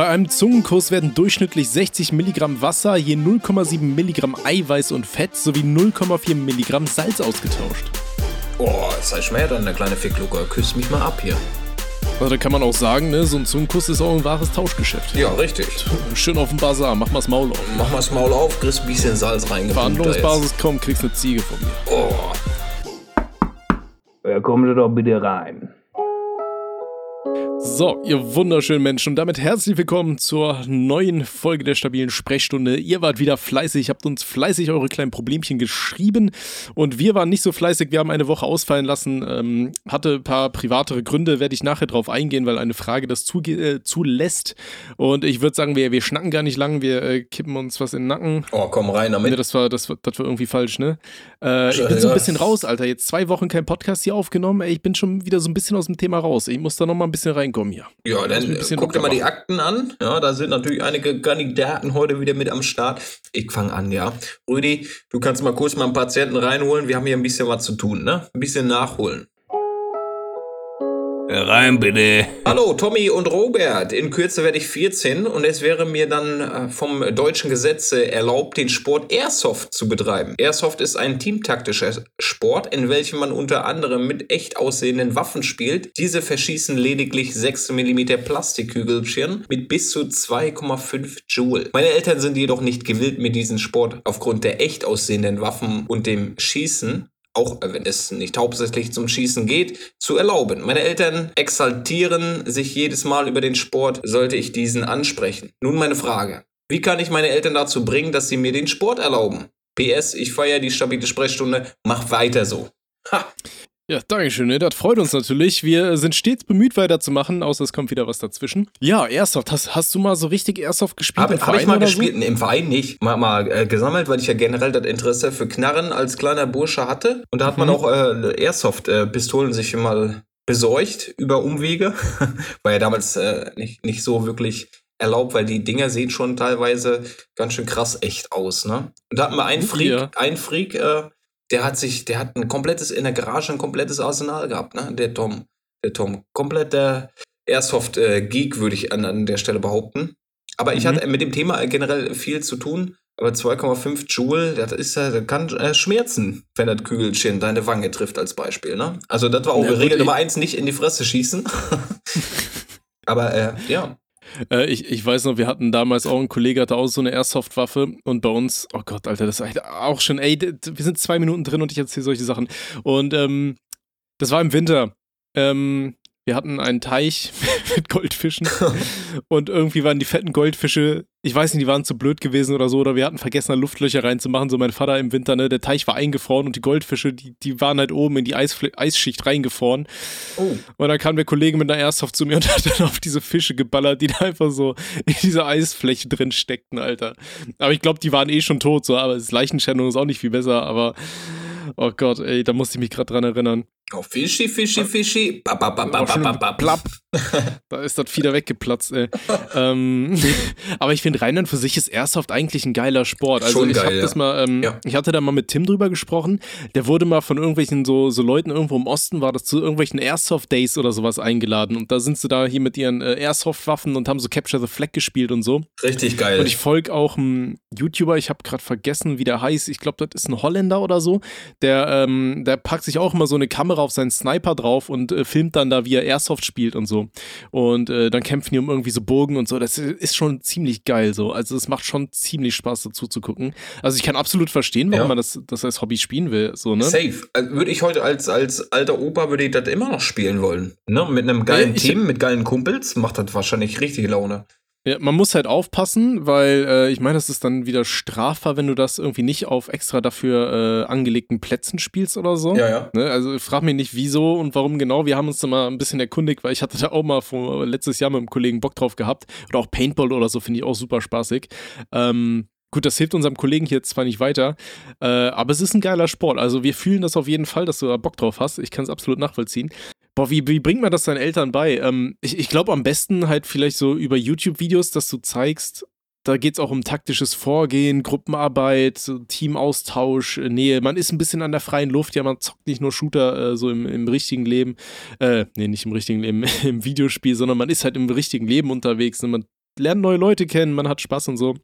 Bei einem Zungenkuss werden durchschnittlich 60 Milligramm Wasser, je 0,7 Milligramm Eiweiß und Fett sowie 0,4 Milligramm Salz ausgetauscht. Oh, sei schmäh dann, der kleine Ficklucker. Küss mich mal ab hier. Also da kann man auch sagen, ne, so ein Zungenkuss ist auch ein wahres Tauschgeschäft. Ja, richtig. Schön auf dem Bazar, mach mal's Maul auf. Mach mal's Maul auf, kriegst ein bisschen Salz reingepumpt. Verhandlungsbasis, komm, kriegst eine Ziege von mir. Oh. Ja, kommen Sie doch bitte rein. So, ihr wunderschönen Menschen, und damit herzlich willkommen zur neuen Folge der stabilen Sprechstunde. Ihr wart wieder fleißig, habt uns fleißig eure kleinen Problemchen geschrieben und wir waren nicht so fleißig. Wir haben eine Woche ausfallen lassen, ähm, hatte ein paar privatere Gründe, werde ich nachher drauf eingehen, weil eine Frage das äh, zulässt. Und ich würde sagen, wir, wir schnacken gar nicht lang, wir äh, kippen uns was in den Nacken. Oh, komm rein damit. Nee, das war, das, das war irgendwie falsch, ne? Äh, ich bin so ein bisschen raus, Alter. Jetzt zwei Wochen kein Podcast hier aufgenommen. Ich bin schon wieder so ein bisschen aus dem Thema raus. Ich muss da noch mal ein bisschen reinkommen hier. Ja, dann guck dir mal die Akten an. Ja, da sind natürlich einige Kandidaten heute wieder mit am Start. Ich fange an, ja. Rüdi, du kannst mal kurz mal einen Patienten reinholen. Wir haben hier ein bisschen was zu tun, ne? Ein bisschen nachholen. Rein bitte. Hallo, Tommy und Robert. In Kürze werde ich 14 und es wäre mir dann äh, vom deutschen Gesetze erlaubt, den Sport Airsoft zu betreiben. Airsoft ist ein teamtaktischer Sport, in welchem man unter anderem mit echt aussehenden Waffen spielt. Diese verschießen lediglich 6 mm Plastikkügelchen mit bis zu 2,5 Joule. Meine Eltern sind jedoch nicht gewillt, mir diesen Sport aufgrund der echt aussehenden Waffen und dem Schießen auch wenn es nicht hauptsächlich zum Schießen geht, zu erlauben. Meine Eltern exaltieren sich jedes Mal über den Sport, sollte ich diesen ansprechen. Nun meine Frage. Wie kann ich meine Eltern dazu bringen, dass sie mir den Sport erlauben? PS, ich feiere die stabile Sprechstunde, mach weiter so. Ha! Ja, Dankeschön. Ne? Das freut uns natürlich. Wir sind stets bemüht, weiterzumachen, außer es kommt wieder was dazwischen. Ja, Airsoft. Hast, hast du mal so richtig Airsoft gespielt? Habe hab ich mal gespielt, so? im Verein nicht. Mal, mal äh, gesammelt, weil ich ja generell das Interesse für Knarren als kleiner Bursche hatte. Und da hat mhm. man auch äh, Airsoft-Pistolen sich mal besorgt über Umwege. War ja damals äh, nicht, nicht so wirklich erlaubt, weil die Dinger sehen schon teilweise ganz schön krass echt aus, ne? Und da hatten wir einen Freak, ja. einen Freak, äh, der hat sich, der hat ein komplettes, in der Garage ein komplettes Arsenal gehabt, ne? Der Tom. Der Tom. Kompletter Airsoft-Geek, würde ich an, an der Stelle behaupten. Aber ich mhm. hatte mit dem Thema generell viel zu tun. Aber 2,5 Joule, das ist das kann äh, schmerzen, wenn das Kügelchen deine Wange trifft, als Beispiel. Ne? Also, das war auch ja, Regel Nummer eins, nicht in die Fresse schießen. Aber äh, ja. Äh, ich, ich weiß noch, wir hatten damals auch einen Kollege, hatte auch so eine Airsoft-Waffe und bei uns, oh Gott, Alter, das ist auch schon, ey, wir sind zwei Minuten drin und ich erzähle solche Sachen. Und ähm, das war im Winter. Ähm, wir hatten einen Teich mit Goldfischen und irgendwie waren die fetten Goldfische, ich weiß nicht, die waren zu blöd gewesen oder so, oder wir hatten vergessen, da Luftlöcher reinzumachen. So mein Vater im Winter, ne, der Teich war eingefroren und die Goldfische, die, die waren halt oben in die Eisfl Eisschicht reingefroren. Oh. Und dann kam der Kollege mit einer Airsoft zu mir und hat dann auf diese Fische geballert, die da einfach so in dieser Eisfläche drin steckten, Alter. Aber ich glaube, die waren eh schon tot, so, aber das Leichenschändung ist auch nicht viel besser, aber oh Gott, ey, da musste ich mich gerade dran erinnern. Oh, Fischi, Fischi, Fischi. Ba, ba, ba, ba, ba, ba, Plapp. da ist das Fieder weggeplatzt, ey. ähm, aber ich finde, Rheinland für sich ist Airsoft eigentlich ein geiler Sport. Also Schon ich geil, ja. das mal, ähm, ja. ich hatte da mal mit Tim drüber gesprochen. Der wurde mal von irgendwelchen so, so Leuten irgendwo im Osten, war das zu irgendwelchen Airsoft-Days oder sowas eingeladen. Und da sind sie da hier mit ihren äh, Airsoft-Waffen und haben so Capture the Flag gespielt und so. Richtig geil. Und ich folge auch einem YouTuber, ich habe gerade vergessen, wie der heißt. Ich glaube, das ist ein Holländer oder so. Der, ähm, der packt sich auch immer so eine Kamera Kamera auf seinen Sniper drauf und äh, filmt dann da, wie er Airsoft spielt und so. Und äh, dann kämpfen die um irgendwie so Burgen und so. Das ist schon ziemlich geil so. Also es macht schon ziemlich Spaß dazu zu gucken. Also ich kann absolut verstehen, warum ja. man das, das als Hobby spielen will. So, ne? Safe. Also würde ich heute als, als alter Opa, würde ich das immer noch spielen wollen. Ne? Mit einem geilen ja, Team, mit geilen Kumpels, macht das wahrscheinlich richtig Laune. Ja, man muss halt aufpassen, weil äh, ich meine, das ist dann wieder strafbar, wenn du das irgendwie nicht auf extra dafür äh, angelegten Plätzen spielst oder so. Ja, ja. Ne? Also frag mich nicht, wieso und warum genau. Wir haben uns da mal ein bisschen erkundigt, weil ich hatte da auch mal vor, letztes Jahr mit einem Kollegen Bock drauf gehabt. Oder auch Paintball oder so, finde ich auch super spaßig. Ähm, Gut, das hilft unserem Kollegen hier zwar nicht weiter, äh, aber es ist ein geiler Sport. Also wir fühlen das auf jeden Fall, dass du da Bock drauf hast. Ich kann es absolut nachvollziehen. Boah, wie, wie bringt man das deinen Eltern bei? Ähm, ich ich glaube am besten halt vielleicht so über YouTube-Videos, dass du zeigst, da geht es auch um taktisches Vorgehen, Gruppenarbeit, Teamaustausch, äh, Nähe. Man ist ein bisschen an der freien Luft, ja, man zockt nicht nur Shooter äh, so im, im richtigen Leben, äh, nee, nicht im richtigen Leben, im Videospiel, sondern man ist halt im richtigen Leben unterwegs. Ne? Man lernt neue Leute kennen, man hat Spaß und so.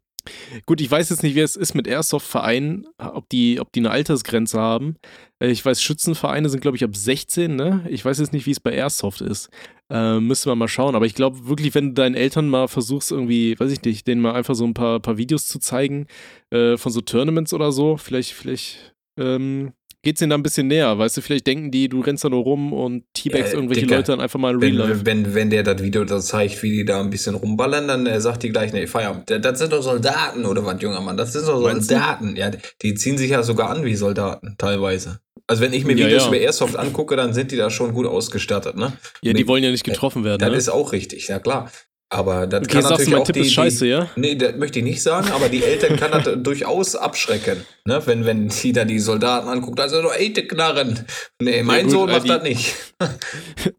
Gut, ich weiß jetzt nicht, wie es ist mit Airsoft-Vereinen, ob die, ob die eine Altersgrenze haben. Äh, Ich weiß, Schützenvereine sind, glaube ich, ab 16, ne? Ich weiß jetzt nicht, wie es bei Airsoft ist. Äh, müssen wir mal schauen. Aber ich glaube wirklich, wenn du deinen Eltern mal versuchst, irgendwie, weiß ich nicht, denen mal einfach so ein paar, paar Videos zu zeigen äh, von so Tournaments oder so, vielleicht, vielleicht ähm, geht's ihnen da ein bisschen näher. Weißt du, vielleicht denken die, du rennst da nur rum und teabagst Äh, irgendwelche Dicker, Leute dann einfach mal in Real Life. Wenn, wenn, wenn der das Video da zeigt, wie die da ein bisschen rumballern, dann äh, sagt die gleich, nee, Feierabend. Das- sind doch Soldaten, oder was, junger Mann? Das sind doch? Soldaten. Ja, die ziehen sich ja sogar an wie Soldaten, teilweise. Also wenn ich mir Ja, Videos ja. über Airsoft angucke, dann sind die da schon gut ausgestattet, ne? Ja, die wollen ja nicht getroffen werden. Das Ne? ist auch richtig, ja klar. Aber das Okay, kann natürlich du, auch Tipp die, ist scheiße, die, ja? Nee, das möchte ich nicht sagen, aber die Eltern kann das durchaus abschrecken. Ne? Wenn, wenn die da die Soldaten anguckt, also doch die Knarren. Nee, mein gut, Sohn macht die- das nicht.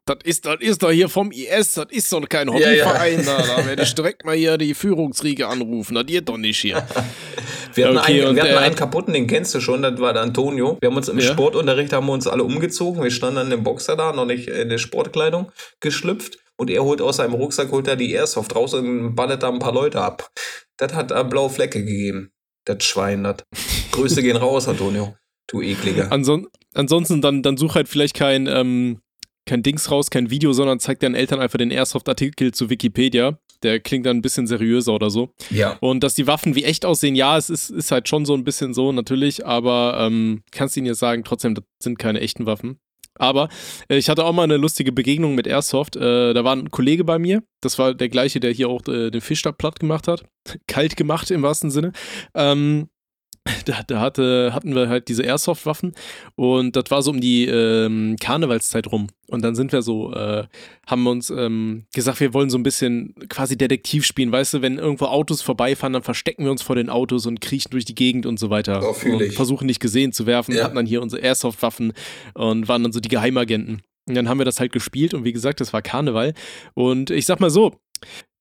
Das ist, das ist doch hier vom IS, das ist doch kein Ja, ja. Hobbyverein. Da, da werde ich direkt mal hier die Führungsriege anrufen. Das geht doch nicht hier. Wir hatten, Okay, einen, wir hatten einen kaputten, den kennst du schon, das war der Antonio. Wir haben uns im Ja. Sportunterricht haben wir uns alle umgezogen. Wir standen dann im Boxer da, noch nicht in der Sportkleidung geschlüpft. Und er holt aus seinem Rucksack, holt er die Airsoft raus und ballert da ein paar Leute ab. Das hat äh, blaue Flecke gegeben. Das Schwein, das. Grüße gehen raus, Antonio. Du ekliger. Anson ansonsten, dann, dann such halt vielleicht kein, ähm, kein Dings raus, kein Video, sondern zeig deinen Eltern einfach den Airsoft-Artikel zu Wikipedia. Der klingt dann ein bisschen seriöser oder so. Ja. Und dass die Waffen wie echt aussehen, ja, es ist, ist halt schon so ein bisschen so, natürlich, aber ähm, kannst ihnen jetzt sagen, trotzdem, das sind keine echten Waffen. Aber äh, ich hatte auch mal eine lustige Begegnung mit Airsoft. Äh, da war ein Kollege bei mir, das war der gleiche, der hier auch äh, den Fischstab platt gemacht hat. Kalt gemacht im wahrsten Sinne. Ähm, da, da hatte, hatten wir halt diese Airsoft-Waffen und das war so um die ähm, Karnevalszeit rum. Und dann sind wir so, äh, haben wir uns ähm, gesagt, wir wollen so ein bisschen quasi Detektiv spielen. Weißt du, wenn irgendwo Autos vorbeifahren, dann verstecken wir uns vor den Autos und kriechen durch die Gegend und so weiter. Oh, und versuchen nicht gesehen zu werfen. Ja. Hatten dann hier unsere Airsoft-Waffen und waren dann so die Geheimagenten. Und dann haben wir das halt gespielt und wie gesagt, das war Karneval. Und ich sag mal so,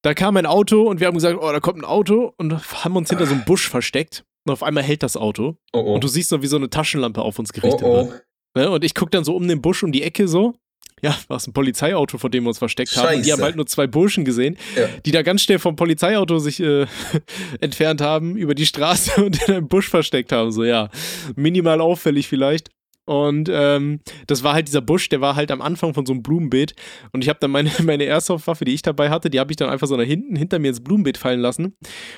da kam ein Auto und wir haben gesagt, oh, da kommt ein Auto und haben uns hinter so einem Busch versteckt. Und auf einmal hält das Auto. Oh oh. Und du siehst so, wie so eine Taschenlampe auf uns oh, gerichtet oh. wird. Ne? Und ich guck dann so um den Busch um die Ecke so. Ja, war es ein Polizeiauto, vor dem wir uns versteckt haben. Und die Scheiße. haben halt nur zwei Burschen gesehen, Ja. die da ganz schnell vom Polizeiauto sich äh, entfernt haben, über die Straße und in einem Busch versteckt haben. So, ja, minimal auffällig vielleicht. Und ähm, das war halt dieser Busch, der war halt am Anfang von so einem Blumenbeet. Und ich habe dann meine, meine Airsoft-Waffe, die ich dabei hatte, die habe ich dann einfach so nach hinten hinter mir ins Blumenbeet fallen lassen.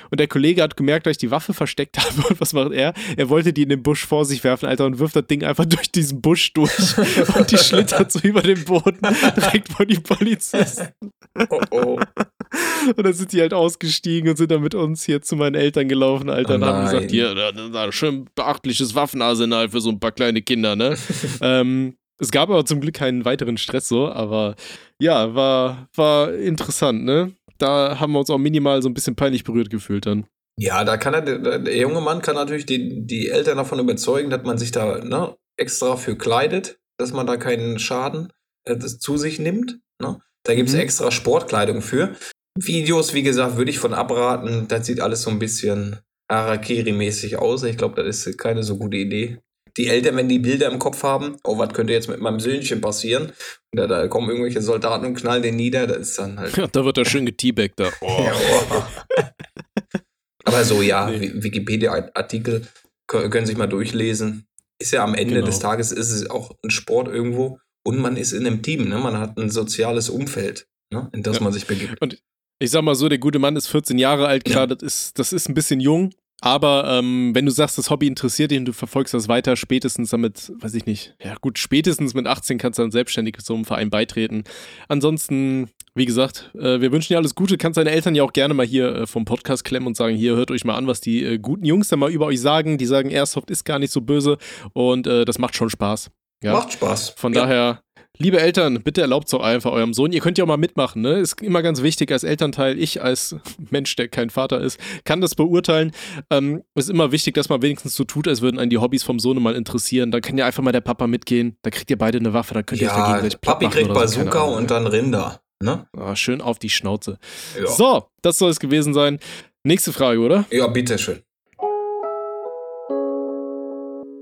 Und der Kollege hat gemerkt, dass ich die Waffe versteckt habe. Und was macht er? Er wollte die in den Busch vor sich werfen, Alter, und wirft das Ding einfach durch diesen Busch durch. Und die schlittert so über den Boden direkt vor die Polizisten. oh, oh. Und dann sind die halt ausgestiegen und sind dann mit uns hier zu meinen Eltern gelaufen, Alter, Oh und haben gesagt, hier, da, schön beachtliches Waffenarsenal für so ein paar kleine Kinder, ne? ähm, es gab aber zum Glück keinen weiteren Stress so, aber ja, war, war interessant, ne? Da haben wir uns auch minimal so ein bisschen peinlich berührt gefühlt dann. Ja, da kann er, der, junge Mann kann natürlich die, die Eltern davon überzeugen, dass man sich da ne, extra für kleidet, dass man da keinen Schaden äh, das zu sich nimmt. Ne? Da gibt es Mhm. extra Sportkleidung für. Videos, wie gesagt, würde ich von abraten. Das sieht alles so ein bisschen Harakiri-mäßig aus. Ich glaube, das ist keine so gute Idee. Die Eltern, wenn die Bilder im Kopf haben, oh, was könnte jetzt mit meinem Söhnchen passieren? Und da, da kommen irgendwelche Soldaten und knallen den nieder, das ist dann halt. Ja, da wird er schön geteabagt da. Oh. Ja, oh. Aber so, ja, Nee. Wi- Wikipedia-Artikel kö- können sich mal durchlesen. Ist ja am Ende Genau. des Tages ist es auch ein Sport irgendwo und man ist in einem Team, ne? Man hat ein soziales Umfeld, ne? in das Ja. man sich begibt. Ich sag mal so, der gute Mann ist 14 Jahre alt, klar, Ja. das, ist, das ist ein bisschen jung. Aber ähm, wenn du sagst, das Hobby interessiert dich und du verfolgst das weiter, spätestens damit, weiß ich nicht, ja gut, spätestens mit 18 kannst du dann selbstständig so einem Verein beitreten. Ansonsten, wie gesagt, äh, wir wünschen dir alles Gute. Kannst deine Eltern ja auch gerne mal hier äh, vom Podcast klemmen und sagen, hier, hört euch mal an, was die äh, guten Jungs da mal über euch sagen. Die sagen, Airsoft ist gar nicht so böse und äh, das macht schon Spaß. Ja. Macht Spaß. Von Ja. daher, liebe Eltern, bitte erlaubt es auch einfach eurem Sohn. Ihr könnt ja auch mal mitmachen, ne? Ist immer ganz wichtig als Elternteil. Ich als Mensch, der kein Vater ist, kann das beurteilen. Ähm, ist immer wichtig, dass man wenigstens so tut, als würden einen die Hobbys vom Sohn mal interessieren. Dann kann ja einfach mal der Papa mitgehen. Da kriegt ihr beide eine Waffe, dann könnt ihr euch Ja, gegenseitig platt Papi machen kriegt so, Bazooka Ahnung, und dann Rinder. Ne? Ah, schön auf die Schnauze. Ja. So, das soll es gewesen sein. Nächste Frage, oder? ja, bitteschön.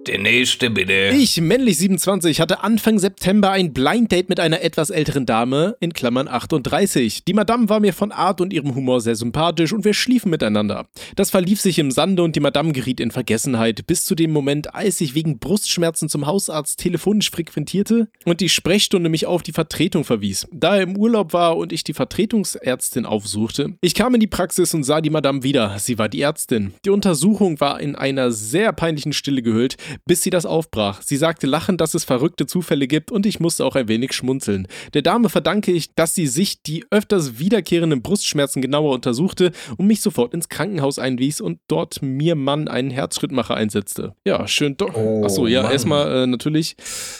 Der nächste bitte. Ich, männlich 27, hatte Anfang September ein Blind Date mit einer etwas älteren Dame, in Klammern 38. Die Madame war mir von Art und ihrem Humor sehr sympathisch und wir schliefen miteinander. Das verlief sich im Sande und die Madame geriet in Vergessenheit, bis zu dem Moment, als ich wegen Brustschmerzen zum Hausarzt telefonisch frequentierte und die Sprechstunde mich auf die Vertretung verwies. Da er im Urlaub war und ich die Vertretungsärztin aufsuchte, ich kam in die Praxis und sah die Madame wieder. Sie war die Ärztin. Die Untersuchung war in einer sehr peinlichen Stille gehüllt, bis sie das aufbrach. Sie sagte lachend, dass es verrückte Zufälle gibt und ich musste auch ein wenig schmunzeln. Der Dame verdanke ich, dass sie sich die öfters wiederkehrenden Brustschmerzen genauer untersuchte und mich sofort ins Krankenhaus einwies und dort mir Mann einen Herzschrittmacher einsetzte. Ja, schön doch. Oh, Achso, ja, Mann. erstmal äh, natürlich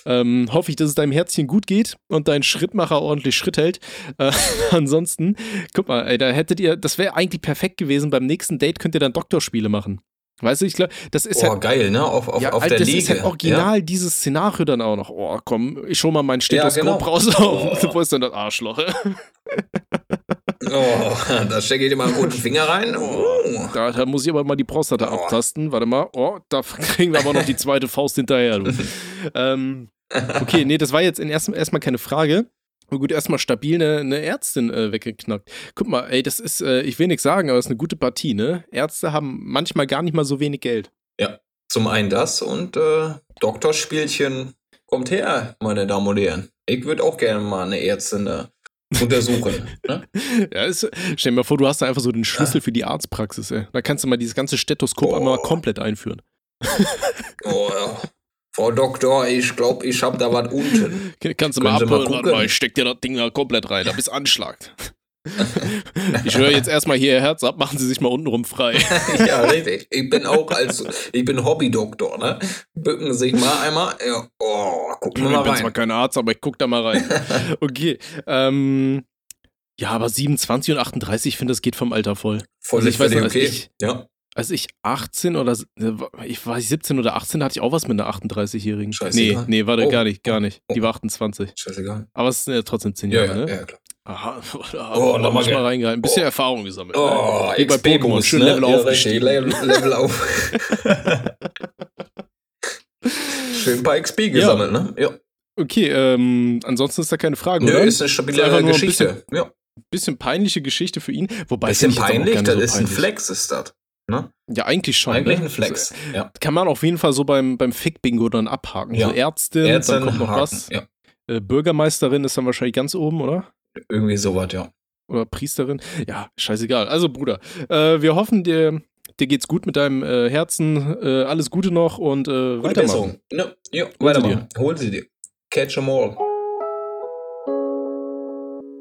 ähm, hoffe ich, dass es deinem Herzchen gut geht und dein Schrittmacher ordentlich Schritt hält. Äh, ansonsten, guck mal, ey, da hättet ihr, das wäre eigentlich perfekt gewesen. Beim nächsten Date könnt ihr dann Doktorspiele machen. Weißt du, ich glaube, das ist Oh, halt geil, ne? Auf, auf, ja, auf der das Liege. ist halt original dieses Szenario dann auch noch. Oh, komm, ich schau mal mein Ja, Stethoskop genau. raus. Oh. Wo ist denn das Arschloch? Ja. Oh, da stecke ich dir mal einen guten Finger rein. Oh. Da, da muss ich aber mal die Prostata Oh. abtasten. Warte mal. Oh, da kriegen wir aber noch die zweite Faust hinterher. Ähm, okay, nee, das war jetzt in erst, erstmal keine Frage. Aber gut, erstmal stabil eine, eine Ärztin äh, weggeknackt. Guck mal, ey, das ist, äh, ich will nichts sagen, aber es ist eine gute Partie, ne? Ärzte haben manchmal gar nicht mal so wenig Geld. Zum einen das und äh, Doktorspielchen kommt her, meine Damen und Herren. Ich würde auch gerne mal eine Ärztin äh, untersuchen. ne? Ja, ist, stell dir mal vor, du hast da einfach so den Schlüssel für die Arztpraxis, ey. Da kannst du mal dieses ganze Stethoskop Oh. einmal komplett einführen. Oh, ja. Frau Doktor, ich glaube, ich habe da was unten. Kannst du mal Können Sie mal warte mal, ich steck dir das Ding da komplett rein, da bist anschlagt. ich höre jetzt erstmal hier Ihr Herz ab, machen Sie sich mal untenrum frei. ja, richtig. Ich bin auch als, ich bin Hobbydoktor, ne? Bücken Sie sich mal einmal. Ja. Oh, gucken wir Ich mal bin zwar rein. kein Arzt, aber ich guck da mal rein. Okay. Ähm, ja, aber 27 und 38, ich finde, das geht vom Alter voll. Voll also ich weiß als okay. ich- ja, Als ich 18 oder äh, ich war 17 oder 18, da hatte ich auch was mit einer 38-Jährigen. Nee, Scheißegal. nee, warte, Oh, gar nicht, gar oh, nicht. Die war 28. scheißegal. Aber es sind ja trotzdem 10 Ja, Jahre, ja, ne? ja, klar. Aha, da Oh, noch mal mal ge- reingehalten. Ein bisschen Oh. Erfahrung gesammelt. Oh, Wie bei Pokémon, schön ne? Level ja, aufgestiegen. Level, Level auf. Schön ein paar XP gesammelt, ne? Ja. Okay, ähm, ansonsten ist da keine Frage, Nö, oder? ist eine Ist stabile einfach nur ein Geschichte. ja. Bisschen peinliche Geschichte für ihn. Wobei Bisschen peinlich, das nicht ist so ein peinlich. Flex, ist das. Ne? Ja, eigentlich schon. Eigentlich ne? ein Flex. Ja. Kann man auf jeden Fall so beim, beim Fick-Bingo dann abhaken. Ja. So Ärztin, Ärztin, dann kommt noch Haken. was. Ja. Äh, Bürgermeisterin ist dann wahrscheinlich ganz oben, oder? Irgendwie sowas, ja. Oder Priesterin. Ja, scheißegal. Also, Bruder, äh, wir hoffen, dir, dir geht's gut mit deinem äh, Herzen. Äh, alles Gute noch und äh, Gute weitermachen. Besserung. Ja, weitermachen. Hol sie dir. Catch 'em all.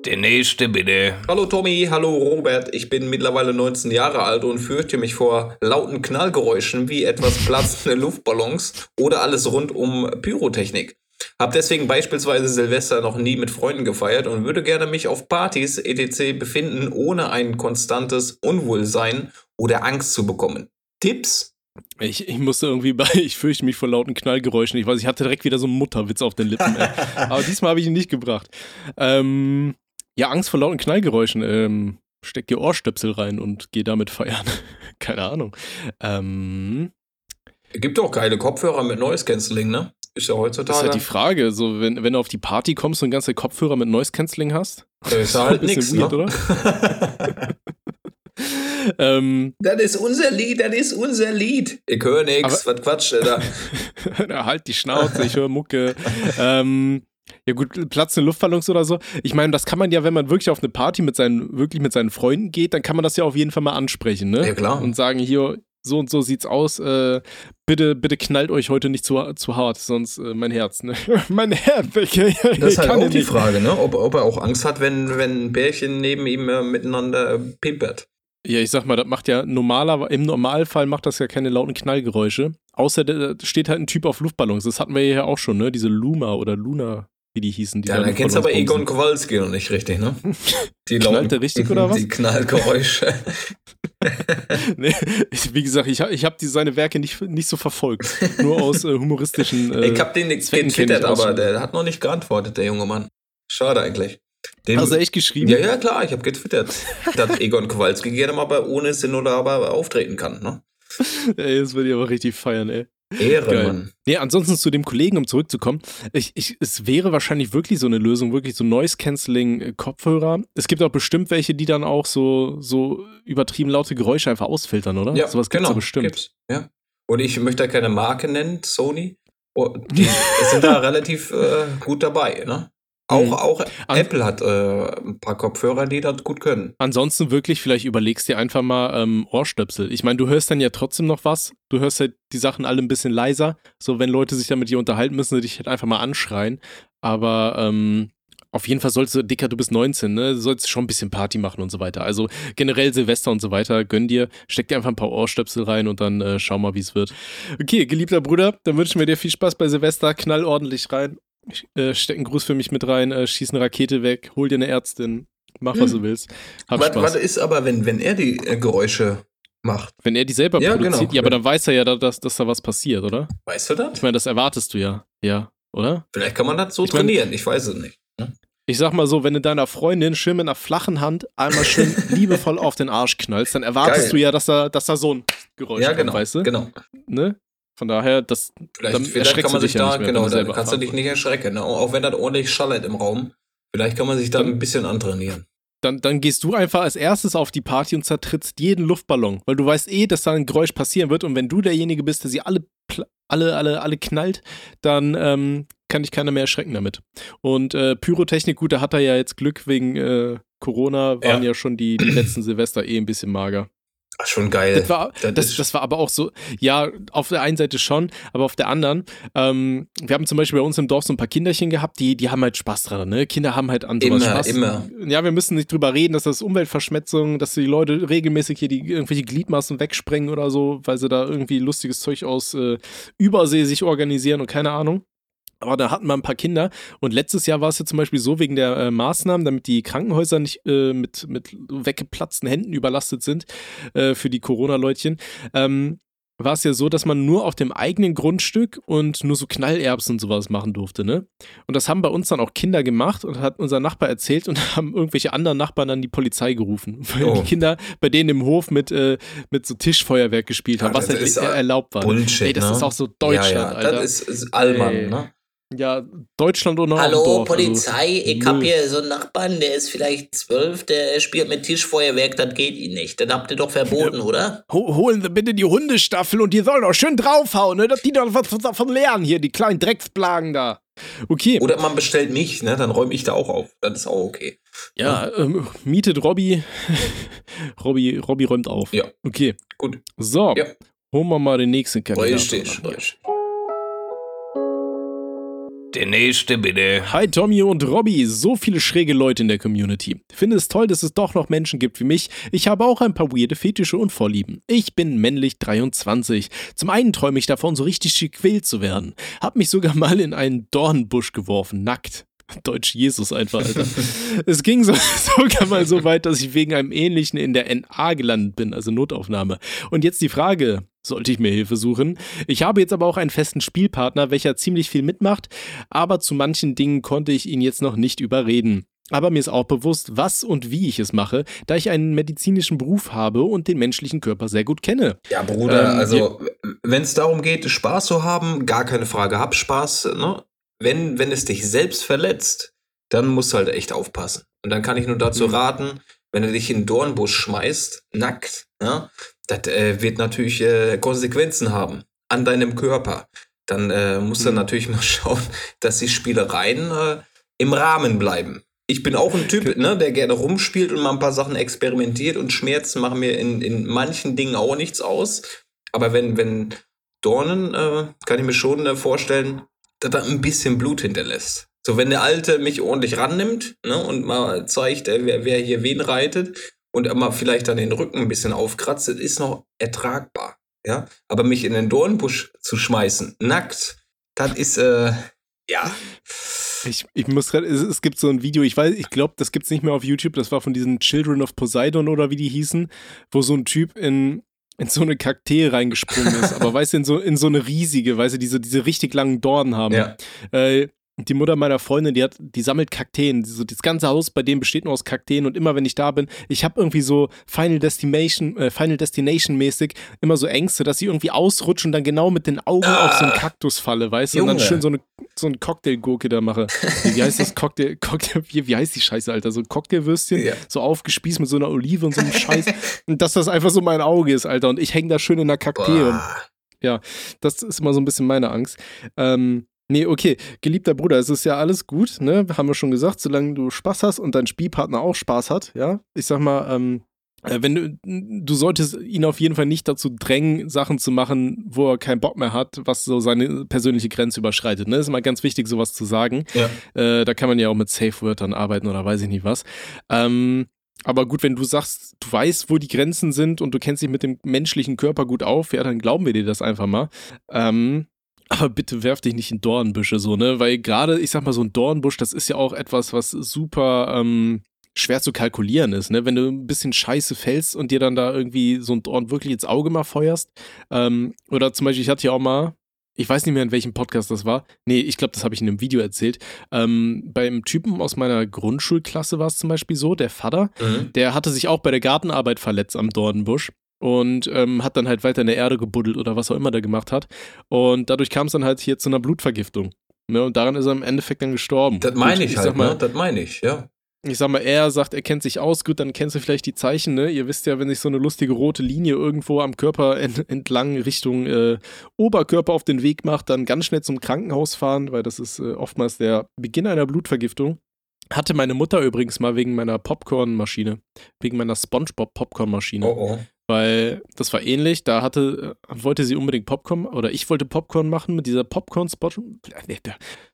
Der nächste bitte. Hallo Tommy, hallo Robert. Ich bin mittlerweile 19 Jahre alt und fürchte mich vor lauten Knallgeräuschen wie etwas platzende Luftballons oder alles rund um Pyrotechnik. Hab deswegen beispielsweise Silvester noch nie mit Freunden gefeiert und würde gerne mich auf Partys etc. befinden, ohne ein konstantes Unwohlsein oder Angst zu bekommen. Tipps? Ich, ich musste irgendwie bei, ich fürchte mich vor lauten Knallgeräuschen. Ich weiß, ich hatte direkt wieder so einen Mutterwitz auf den Lippen. Ey. Aber diesmal habe ich ihn nicht gebracht. Ähm, ja, Angst vor lauten Knallgeräuschen. Ähm, steck dir Ohrstöpsel rein und geh damit feiern. Keine Ahnung. Ähm, Gibt auch geile Kopfhörer mit Noise Cancelling, ne? Ist ja das ist heutzutage. halt die Frage. So, wenn, wenn du auf die Party kommst und ganze Kopfhörer mit Noise Cancelling hast, Das ist halt weird, ne? ähm, Das ist unser Lied, das ist unser Lied. Ich höre nix, was quatscht der da? Halt die Schnauze, ich höre Mucke. ähm, ja gut, Platz in Luftballons oder so. Ich meine, das kann man ja, wenn man wirklich auf eine Party mit seinen, wirklich mit seinen Freunden geht, dann kann man das ja auf jeden Fall mal ansprechen, ne? Ja, klar. Und sagen, hier, so und so sieht's aus, äh, bitte, bitte knallt euch heute nicht zu, zu hart, sonst äh, mein Herz, ne? mein Herz, ich, ich Das ist halt auch die nicht. Frage, ne? Ob, ob er auch Angst hat, wenn, wenn ein Pärchen neben ihm äh, miteinander äh, pimpert. Ja, ich sag mal, das macht ja normaler, im Normalfall macht das ja keine lauten Knallgeräusche. Außer da steht halt ein Typ auf Luftballons. Das hatten wir ja auch schon, ne? Diese Luma oder Luna, wie die hießen. Die Ja, da dann kennst du aber Egon. Kowalski noch nicht richtig, ne? Die Knallt der richtig, oder was? Die Knallgeräusche. nee, ich, wie gesagt, ich, ich habe seine Werke nicht, nicht so verfolgt. Nur aus äh, humoristischen. Äh, ich hab den getwittert, aber der hat noch nicht geantwortet, der junge Mann. Schade eigentlich. Den, hast du echt geschrieben? ja, ja, klar, ich habe getwittert, dass Egon Kowalski gerne mal bei ohne Sinn oder aber auftreten kann, ne? Ey, das würde ich aber richtig feiern, ey. Ehre. Mann. Nee, ansonsten zu dem Kollegen, um zurückzukommen. Ich, ich, es wäre wahrscheinlich wirklich so eine Lösung, wirklich so Noise-Canceling-Kopfhörer. Es gibt auch bestimmt welche, die dann auch so, so übertrieben laute Geräusche einfach ausfiltern, oder? Ja, Sowas gibt's genau. ja bestimmt. Gibt's, ja. Und ich möchte da keine Marke nennen, Sony. Oh, Die sind da relativ äh, gut dabei, ne? Auch, Mhm. auch An- Apple hat äh, ein paar Kopfhörer, die das gut können. Ansonsten wirklich, vielleicht überlegst dir einfach mal ähm, Ohrstöpsel. Ich meine, du hörst dann ja trotzdem noch was. Du hörst halt die Sachen alle ein bisschen leiser. So, wenn Leute sich dann mit dir unterhalten, müssen sie dich halt einfach mal anschreien. Aber ähm, auf jeden Fall sollst du, Dicker, du bist 19, ne? Du sollst schon ein bisschen Party machen und so weiter. Also generell Silvester und so weiter, gönn dir, steck dir einfach ein paar Ohrstöpsel rein und dann äh, schau mal, wie es wird. Okay, geliebter Bruder, dann wünschen wir dir viel Spaß bei Silvester. Knall ordentlich rein. Äh, steck einen Gruß für mich mit rein, äh, schieß eine Rakete weg, hol dir eine Ärztin, mach, was du willst. Hab Was, Spaß. was ist aber, wenn, wenn er die äh, Geräusche macht? Wenn er die selber Ja, produziert, genau. ja, aber dann weiß er ja, dass, dass da was passiert, oder? Weißt du das? Ich meine, das erwartest du ja. Ja, oder? Vielleicht kann man das so Ich mein- trainieren, ich weiß es nicht. Ne? Ich sag mal so, wenn du deiner Freundin schön mit einer flachen Hand einmal schön liebevoll auf den Arsch knallst, dann erwartest Geil. du ja, dass da, dass da so ein Geräusch Ja, kommt, genau. weißt du? genau. Ne? Von daher, das, Vielleicht, dann vielleicht kann man sich dich ja da, nicht mehr, genau, da selber kannst du dich nicht erschrecken. Ne? Auch wenn das ordentlich schallert im Raum. Vielleicht kann man sich da Dann- ein bisschen antrainieren. dann, dann gehst du einfach als erstes auf die Party und zertrittst jeden Luftballon, weil du weißt eh, dass da ein Geräusch passieren wird und wenn du derjenige bist, der sie alle, alle, alle, alle knallt, dann ähm, kann dich keiner mehr erschrecken damit. Und äh, Pyrotechnik, gut, da hat er ja jetzt Glück wegen äh, Corona, waren ja, Ja. schon die, die letzten Silvester eh ein bisschen mager. Ach, schon geil. Das war, das das war aber auch so, ja, auf der einen Seite schon, aber auf der anderen, ähm, wir haben zum Beispiel bei uns im Dorf so ein paar Kinderchen gehabt, die, die haben halt Spaß dran, ne? Kinder haben halt an sowas Immer, Spaß. immer. Ja, wir müssen nicht drüber reden, dass das Umweltverschmutzung, dass die Leute regelmäßig hier die irgendwelche Gliedmaßen wegsprengen oder so, weil sie da irgendwie lustiges Zeug aus äh, Übersee sich organisieren und keine Ahnung. Aber da hatten wir ein paar Kinder und letztes Jahr war es ja zum Beispiel so, wegen der äh, Maßnahmen, damit die Krankenhäuser nicht äh, mit, mit weggeplatzten Händen überlastet sind äh, für die Corona-Leutchen, ähm, war es ja so, dass man nur auf dem eigenen Grundstück und nur so Knallerbsen und sowas machen durfte, ne? Und das haben bei uns dann auch Kinder gemacht und hat unser Nachbar erzählt und haben irgendwelche anderen Nachbarn dann die Polizei gerufen, weil Oh. die Kinder bei denen im Hof mit, äh, mit so Tischfeuerwerk gespielt haben, Ja, was halt er- erlaubt war. Bullshit, Ey, das ne? ist auch so Deutschland, ja, ja, Alter. Das ist, ist Allmann, Ey. ne? Ja, Deutschland und Hallo, Dorf, also Polizei, ich hab null. hier so einen Nachbarn, der ist vielleicht zwölf, der spielt mit Tischfeuerwerk, das geht ihn nicht. Das habt ihr doch verboten, oder? Ho holen Sie bitte die Hundestaffel und die sollen doch schön draufhauen, ne? Dass die doch was davon lernen hier, die kleinen Drecksplagen da. Okay. Oder man bestellt mich, ne? Dann räume ich da auch auf. Das ist auch okay. Ja, ähm, mietet Robby. Robby, Robby räumt auf. Ja. Okay. Gut. So. Ja. Holen wir mal den nächsten Kandidaten. Richtig, richtig. Der nächste bitte. Hi Tommy und Robby, so viele schräge Leute in der Community. Finde es toll, dass es doch noch Menschen gibt wie mich. Ich habe auch ein paar weirde Fetische und Vorlieben. Ich bin männlich 23. Zum einen träume ich davon, so richtig gequält zu werden. Hab mich sogar mal in einen Dornbusch geworfen, nackt. Deutsch Jesus einfach, Alter. es ging so, sogar mal so weit, dass ich wegen einem ähnlichen in der NA gelandet bin, also Notaufnahme. Und jetzt die Frage, sollte ich mir Hilfe suchen? Ich habe jetzt aber auch einen festen Spielpartner, welcher ziemlich viel mitmacht, aber zu manchen Dingen konnte ich ihn jetzt noch nicht überreden. Aber mir ist auch bewusst, was und wie ich es mache, da ich einen medizinischen Beruf habe und den menschlichen Körper sehr gut kenne. Ja, Bruder, Ähm, also wenn es darum geht, Spaß zu haben, gar keine Frage, hab Spaß, ne? Wenn, wenn es dich selbst verletzt, dann musst du halt echt aufpassen. Und dann kann ich nur dazu Mhm. raten, wenn du dich in den Dornbusch schmeißt, nackt, ja, das äh, wird natürlich äh, Konsequenzen haben an deinem Körper. Dann äh, musst du Mhm. natürlich mal schauen, dass die Spielereien äh, im Rahmen bleiben. Ich bin auch ein Typ, ne, der gerne rumspielt und mal ein paar Sachen experimentiert und Schmerzen machen mir in, in manchen Dingen auch nichts aus. Aber wenn, wenn Dornen, äh, kann ich mir schon äh, vorstellen, dass er ein bisschen Blut hinterlässt. So, wenn der Alte mich ordentlich rannimmt ne, und mal zeigt, wer, wer hier wen reitet und mal vielleicht dann den Rücken ein bisschen aufkratzt, das ist noch ertragbar. Ja? Aber mich in den Dornbusch zu schmeißen, nackt, das ist, äh, ja. Ich, ich muss grad, es, es gibt so ein Video, ich weiß, ich glaube, das gibt's nicht mehr auf YouTube, das war von diesen Children of Poseidon oder wie die hießen, wo so ein Typ in, in so eine Kakteen reingesprungen ist, aber weißt du, in so, in so eine riesige, weißt du, diese, diese richtig langen Dornen haben. ja. Äh, die Mutter meiner Freundin, die hat, die sammelt Kakteen. So, das ganze Haus bei dem besteht nur aus Kakteen und immer wenn ich da bin, ich habe irgendwie so Final Destination, äh, Final Destination mäßig immer so Ängste, dass ich irgendwie ausrutsche und dann genau mit den Augen Ah. auf so einen Kaktus falle, weißt du? Und dann schön so eine, so eine Cocktailgurke da mache. Wie, heißt das Cocktail, Cocktail, wie, wie heißt die Scheiße, Alter? So ein Cocktailwürstchen, Ja. so aufgespießt mit so einer Olive und so einem Scheiß. und dass das einfach so mein Auge ist, Alter. Und ich hänge da schön in der Kakteen. Boah. das ist immer so ein bisschen meine Angst. Ähm, nee, okay, geliebter Bruder, es ist ja alles gut, ne? Haben wir schon gesagt, solange du Spaß hast und dein Spielpartner auch Spaß hat, ja? Ich sag mal, ähm, äh, wenn du, du solltest ihn auf jeden Fall nicht dazu drängen, Sachen zu machen, wo er keinen Bock mehr hat, was so seine persönliche Grenze überschreitet. Ne? Ist immer ganz wichtig, sowas zu sagen. Ja. Äh, da kann man ja auch mit Safe-Wörtern arbeiten oder weiß ich nicht was. Ähm, aber gut, wenn du sagst, du weißt, wo die Grenzen sind und du kennst dich mit dem menschlichen Körper gut auf, ja, dann glauben wir dir das einfach mal. Ähm, aber bitte werf dich nicht in Dornbüsche so, ne? Weil gerade, ich sag mal, so ein Dornbusch, das ist ja auch etwas, was super ähm, schwer zu kalkulieren ist, ne? Wenn du ein bisschen scheiße fällst und dir dann da irgendwie so ein Dorn wirklich ins Auge mal feuerst. Ähm, oder zum Beispiel, ich hatte ja auch mal, ich weiß nicht mehr, in welchem Podcast das war. Nee, ich glaube, das habe ich in einem Video erzählt. Ähm, beim Typen aus meiner Grundschulklasse war es zum Beispiel so, der Vater, Mhm. der hatte sich auch bei der Gartenarbeit verletzt am Dornbusch und ähm, hat dann halt weiter in der Erde gebuddelt oder was auch immer der gemacht hat. Und dadurch kam es dann halt hier zu einer Blutvergiftung. Ne? Und daran ist er im Endeffekt dann gestorben. Das meine ich, sag halt, mal, ne? Das meine ich, ja. ich sag mal, er sagt, er kennt sich aus, gut, dann kennst du vielleicht die Zeichen, ne? Ihr wisst ja, wenn sich so eine lustige rote Linie irgendwo am Körper ent entlang Richtung äh, Oberkörper auf den Weg macht, dann ganz schnell zum Krankenhaus fahren, weil das ist äh, oftmals der Beginn einer Blutvergiftung. Hatte meine Mutter übrigens mal wegen meiner Popcornmaschine, wegen meiner SpongeBob-Popcornmaschine. Oh, oh. Weil das war ähnlich, da hatte, äh, wollte sie unbedingt Popcorn, oder ich wollte Popcorn machen mit dieser Popcorn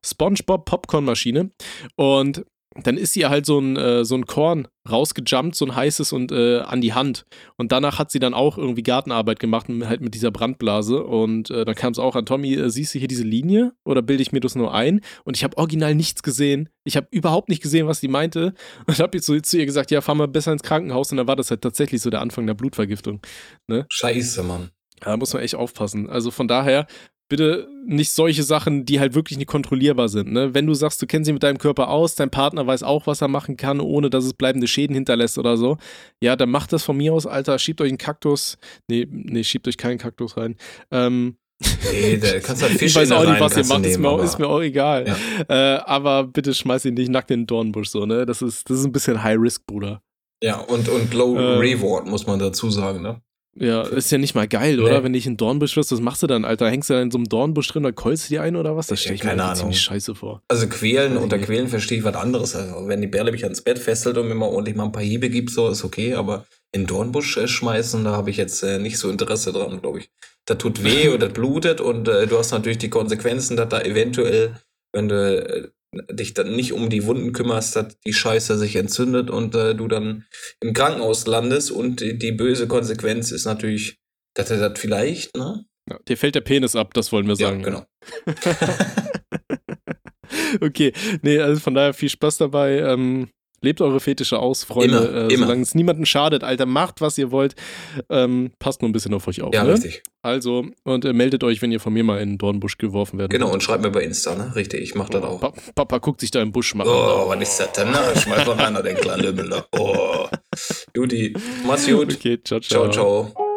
SpongeBob Popcornmaschine. Und dann ist ihr halt so ein, äh, so ein Korn rausgejumpt, so ein heißes und äh, an die Hand. Und danach hat sie dann auch irgendwie Gartenarbeit gemacht, halt mit dieser Brandblase. Und äh, dann kam es auch an Tommy, äh, siehst du hier diese Linie? Oder bilde ich mir das nur ein? Und ich habe original nichts gesehen. Ich habe überhaupt nicht gesehen, was sie meinte. Und habe jetzt so zu ihr gesagt, ja, fahr mal besser ins Krankenhaus. Und dann war das halt tatsächlich so der Anfang der Blutvergiftung. Scheiße, Mann. Da muss man echt aufpassen. Also von daher, bitte nicht solche Sachen, die halt wirklich nicht kontrollierbar sind. Ne? Wenn du sagst, du kennst dich mit deinem Körper aus, dein Partner weiß auch, was er machen kann, ohne dass es bleibende Schäden hinterlässt oder so, ja, dann macht das von mir aus, Alter, schiebt euch einen Kaktus. Nee, nee, schiebt euch keinen Kaktus rein. Ähm, Nee, da kannst halt Fisch ich weiß auch nicht, was ihr macht, kannst ist mir, auch, nehmen, ist mir auch egal. Ja. Äh, aber bitte schmeiß ihn nicht nackt in den Dornbusch so, ne? Das ist, das ist ein bisschen High Risk, Bruder. Ja, und, und Low Ähm. Reward, muss man dazu sagen, ne? Ja, ist ja nicht mal geil, oder? Nee. Wenn dich in Dornbusch wirst, was machst du dann, Alter? Hängst du da in so einem Dornbusch drin oder keulst du dir ein oder was? Das Ja, stelle ich mir keine irgendwie Ahnung. ziemlich scheiße vor. Also quälen, unter nicht. quälen verstehe ich was anderes. Also wenn die Bärle mich ans Bett fesselt und mir mal ordentlich mal ein paar Hiebe gibt, so ist okay, aber in Dornbusch äh, schmeißen, da habe ich jetzt äh, nicht so Interesse dran, glaube ich. Das tut weh und das blutet und äh, du hast natürlich die Konsequenzen, dass da eventuell, wenn du äh, dich dann nicht um die Wunden kümmerst, dass die Scheiße sich entzündet und äh, du dann im Krankenhaus landest und die, die böse Konsequenz ist natürlich, dass er das vielleicht, ne? Ja, dir fällt der Penis ab, das wollen wir sagen. Ja, genau. Okay, nee, also von daher viel Spaß dabei. Ähm, lebt eure Fetische aus, Freunde. Immer, äh, immer. Solange es niemandem schadet, Alter, macht, was ihr wollt. Ähm, passt nur ein bisschen auf euch auf. Ja, ne? richtig. Also, und äh, meldet euch, wenn ihr von mir mal in den Dornbusch geworfen werdet. Genau, und schreibt mir bei Insta, ne? Richtig, ich mach das auch. Pa Papa guckt sich da im Busch machen. Oh, was ist das denn? Na, schmeiß mal rein, den kleinen Lümmel da. Oh. Juti, mach's gut. Okay, ciao, ciao. Ciao, ciao.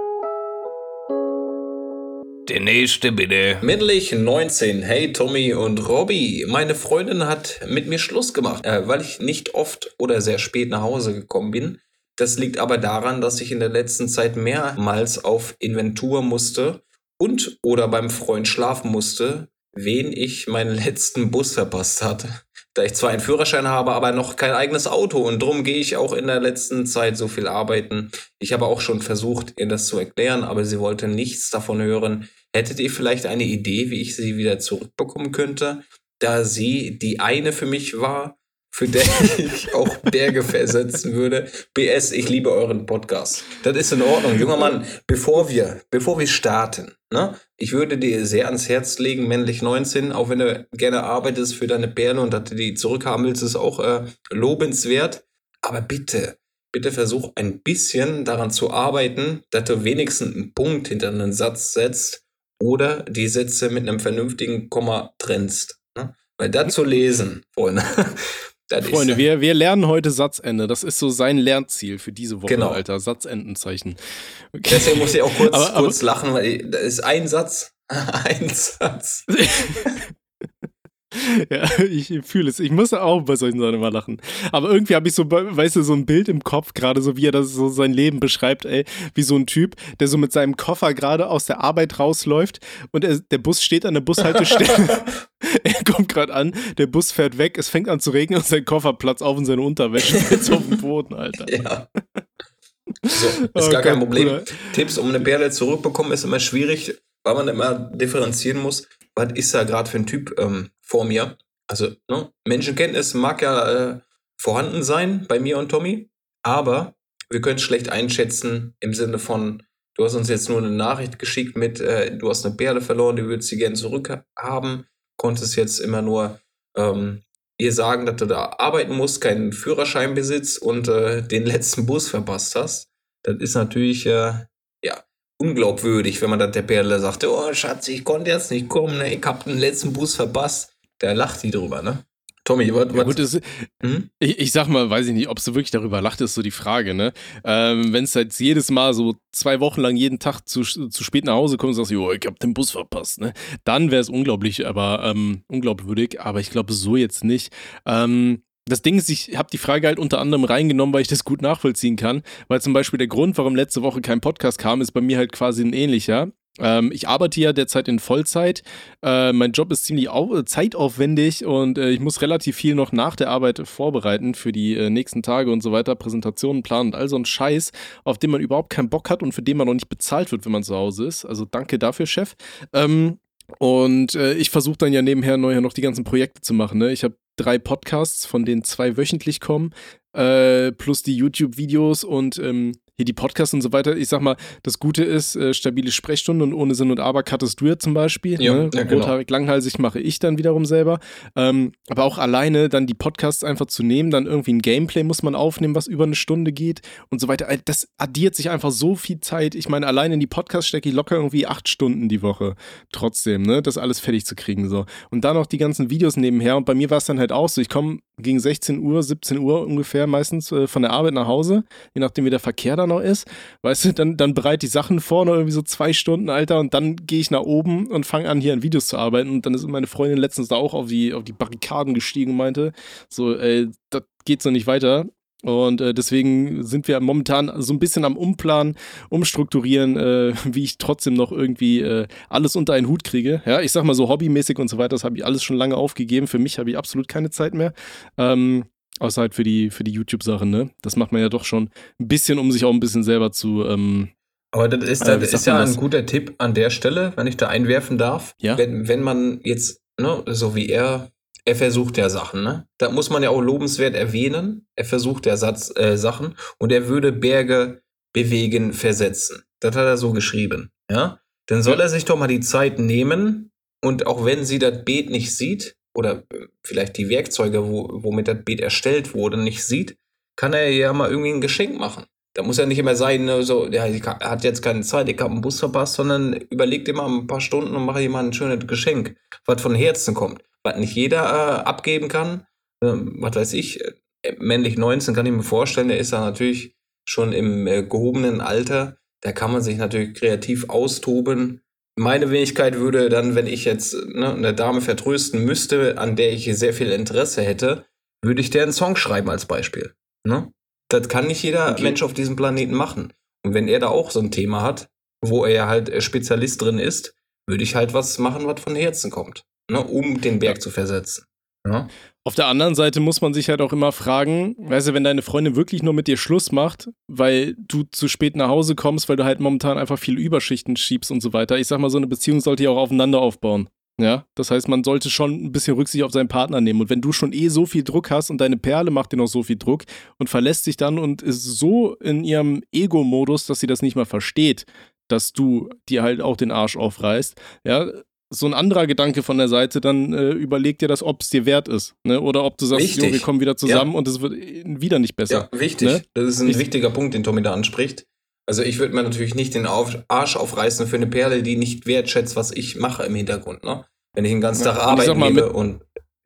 Der nächste bitte. Männlich 19. Hey Tommy und Robby. Meine Freundin hat mit mir Schluss gemacht, äh, weil ich nicht oft oder sehr spät nach Hause gekommen bin. Das liegt aber daran, dass ich in der letzten Zeit mehrmals auf Inventur musste und oder beim Freund schlafen musste, wen ich meinen letzten Bus verpasst hatte. Da ich zwar einen Führerschein habe, aber noch kein eigenes Auto und drum gehe ich auch in der letzten Zeit so viel arbeiten. Ich habe auch schon versucht, ihr das zu erklären, aber sie wollte nichts davon hören. Hättet ihr vielleicht eine Idee, wie ich sie wieder zurückbekommen könnte, da sie die eine für mich war, für der ich auch Berge versetzen würde? BS, ich liebe euren Podcast. Das ist in Ordnung, junger Mann. Bevor wir, bevor wir starten, ne, ich würde dir sehr ans Herz legen, männlich 19, auch wenn du gerne arbeitest für deine Perle und dass du die zurückhaben willst, ist auch äh, lobenswert. Aber bitte, bitte versuch ein bisschen daran zu arbeiten, dass du wenigstens einen Punkt hinter einen Satz setzt oder die Sätze mit einem vernünftigen Komma trennst. Ne? Weil das zu lesen, Freunde. Das Freunde, ist, wir, wir lernen heute Satzende. Das ist so sein Lernziel für diese Woche, Genau. Alter. Satzendenzeichen. Okay. Deswegen muss ich auch kurz, Aber- aber- kurz lachen, weil ich- das ist ein Satz. ein Satz. Ja, ich fühle es. Ich muss auch bei solchen Sachen immer lachen. Aber irgendwie habe ich so, weißt du, so ein Bild im Kopf, gerade so wie er das so sein Leben beschreibt, ey, wie so ein Typ, der so mit seinem Koffer gerade aus der Arbeit rausläuft und er, der Bus steht an der Bushaltestelle. er kommt gerade an, der Bus fährt weg, es fängt an zu regnen und sein Koffer platzt auf und seine Unterwäsche ist auf dem Boden, Alter. Ja. So, ist Oh gar kein Problem. Bruder. Tipps, um eine Perle zurückbekommen, ist immer schwierig, weil man immer differenzieren muss, was ist da gerade für ein Typ ähm, vor mir. Also, ne? Menschenkenntnis mag ja äh, vorhanden sein bei mir und Tommy, aber wir können es schlecht einschätzen im Sinne von, du hast uns jetzt nur eine Nachricht geschickt mit, äh, du hast eine Perle verloren, du würdest sie gerne zurückhaben, konntest jetzt immer nur ähm, ihr sagen, dass du da arbeiten musst, keinen Führerschein besitzt und äh, den letzten Bus verpasst hast. Das ist natürlich, äh, unglaubwürdig, wenn man dann der Perle sagt, oh Schatz, ich konnte jetzt nicht kommen, ne? ich hab den letzten Bus verpasst. Da lacht die drüber, ne? Tommy, was, Ja, gut, das, hm? Ich, ich sag mal, weiß ich nicht, ob sie wirklich darüber lacht, ist so die Frage, ne? Ähm, Wenn es jetzt jedes Mal so zwei Wochen lang jeden Tag zu, zu spät nach Hause kommt und sagst, jo, ich hab den Bus verpasst, ne? Dann wäre es unglaublich, aber ähm, unglaubwürdig, aber ich glaube so jetzt nicht. Ähm, das Ding ist, ich habe die Frage halt unter anderem reingenommen, weil ich das gut nachvollziehen kann. Weil zum Beispiel der Grund, warum letzte Woche kein Podcast kam, ist bei mir halt quasi ein ähnlicher. Ähm, ich arbeite ja derzeit in Vollzeit. Äh, mein Job ist ziemlich au zeitaufwendig und äh, ich muss relativ viel noch nach der Arbeit vorbereiten für die äh, nächsten Tage und so weiter, Präsentationen planen und all so ein Scheiß, auf den man überhaupt keinen Bock hat und für den man noch nicht bezahlt wird, wenn man zu Hause ist. Also danke dafür, Chef. Ähm, und äh, ich versuche dann ja nebenher neu noch die ganzen Projekte zu machen. Ne? Ich habe drei Podcasts, von denen zwei wöchentlich kommen, äh, plus die YouTube-Videos und ähm, hier die Podcasts und so weiter. Ich sag mal, das Gute ist, äh, stabile Sprechstunde und ohne Sinn und Aber cuttest du ja zum Beispiel. Ja, ne? ja, genau. Rothaarig, langhalsig mache ich dann wiederum selber. Ähm, aber auch alleine dann die Podcasts einfach zu nehmen, dann irgendwie ein Gameplay muss man aufnehmen, was über eine Stunde geht und so weiter. Das addiert sich einfach so viel Zeit. Ich meine, alleine in die Podcasts stecke ich locker irgendwie acht Stunden die Woche. Trotzdem, ne? Das alles fertig zu kriegen. so. Und dann noch die ganzen Videos nebenher. Und bei mir war es dann halt auch so, ich komme gegen 16 Uhr, 17 Uhr ungefähr meistens äh, von der Arbeit nach Hause, je nachdem wie der Verkehr da noch ist. Weißt du, dann, dann bereite ich Sachen vor, noch irgendwie so zwei Stunden, Alter, und dann gehe ich nach oben und fange an, hier an Videos zu arbeiten. Und dann ist meine Freundin letztens da auch auf die, auf die Barrikaden gestiegen und meinte, so, ey, das geht so nicht weiter. Und äh, deswegen sind wir momentan so ein bisschen am Umplanen, umstrukturieren, äh, wie ich trotzdem noch irgendwie äh, alles unter einen Hut kriege. Ja, ich sag mal so hobbymäßig und so weiter, das habe ich alles schon lange aufgegeben. Für mich habe ich absolut keine Zeit mehr. Ähm, außer halt für die, für die YouTube-Sachen, ne? Das macht man ja doch schon ein bisschen, um sich auch ein bisschen selber zu. Ähm, Aber das ist, Äh, das wie ist ja ein guter Tipp an der Stelle, wenn ich da einwerfen darf. Ja. Wenn, wenn man jetzt, ne, so wie er, er versucht ja Sachen, ne? Da muss man ja auch lobenswert erwähnen. Er versucht ja Satz, äh, Sachen und er würde Berge bewegen, versetzen. Das hat er so geschrieben, ja? Dann soll Ja. er sich doch mal die Zeit nehmen und auch wenn sie das Beet nicht sieht oder äh, vielleicht die Werkzeuge, wo, womit das Beet erstellt wurde, nicht sieht, kann er ja mal irgendwie ein Geschenk machen. Da muss ja nicht immer sein, ne, so, ja, ich ha- hat jetzt keine Zeit, ich habe einen Bus verpasst, sondern überlegt immer ein paar Stunden und mache mal ein schönes Geschenk, was von Herzen kommt, was nicht jeder äh, abgeben kann. Ähm, was weiß ich, äh, männlich 19 kann ich mir vorstellen, der ist da natürlich schon im äh, gehobenen Alter. Da kann man sich natürlich kreativ austoben. Meine Wenigkeit würde dann, wenn ich jetzt ne, eine Dame vertrösten müsste, an der ich sehr viel Interesse hätte, würde ich der einen Song schreiben als Beispiel. Ne? Das kann nicht jeder Okay. Mensch auf diesem Planeten machen. Und wenn er da auch so ein Thema hat, wo er ja halt äh, Spezialist drin ist, würde ich halt was machen, was von Herzen kommt, ne? um den Berg zu versetzen. Ja? Auf der anderen Seite muss man sich halt auch immer fragen, weißt du, wenn deine Freundin wirklich nur mit dir Schluss macht, weil du zu spät nach Hause kommst, weil du halt momentan einfach viel Überschichten schiebst und so weiter. Ich sag mal, so eine Beziehung sollte ja auch aufeinander aufbauen. Ja, das heißt, man sollte schon ein bisschen Rücksicht auf seinen Partner nehmen. Und wenn du schon eh so viel Druck hast und deine Perle macht dir noch so viel Druck und verlässt dich dann und ist so in ihrem Ego-Modus, dass sie das nicht mal versteht, dass du dir halt auch den Arsch aufreißt, ja, so ein anderer Gedanke von der Seite, dann äh, überleg dir das, ob es dir wert ist. Ne? Oder ob du sagst, jo, Wichtig. wir kommen wieder zusammen und es wird äh, wieder nicht besser. Ja, wichtig. Ne? Das ist ein Ich- wichtiger Punkt, den Tommy da anspricht. Also ich würde mir natürlich nicht den auf Arsch aufreißen für eine Perle, die nicht wertschätzt, was ich mache im Hintergrund. Ne? Wenn ich den ganzen Ja, Tag sag arbeiten mal, gebe und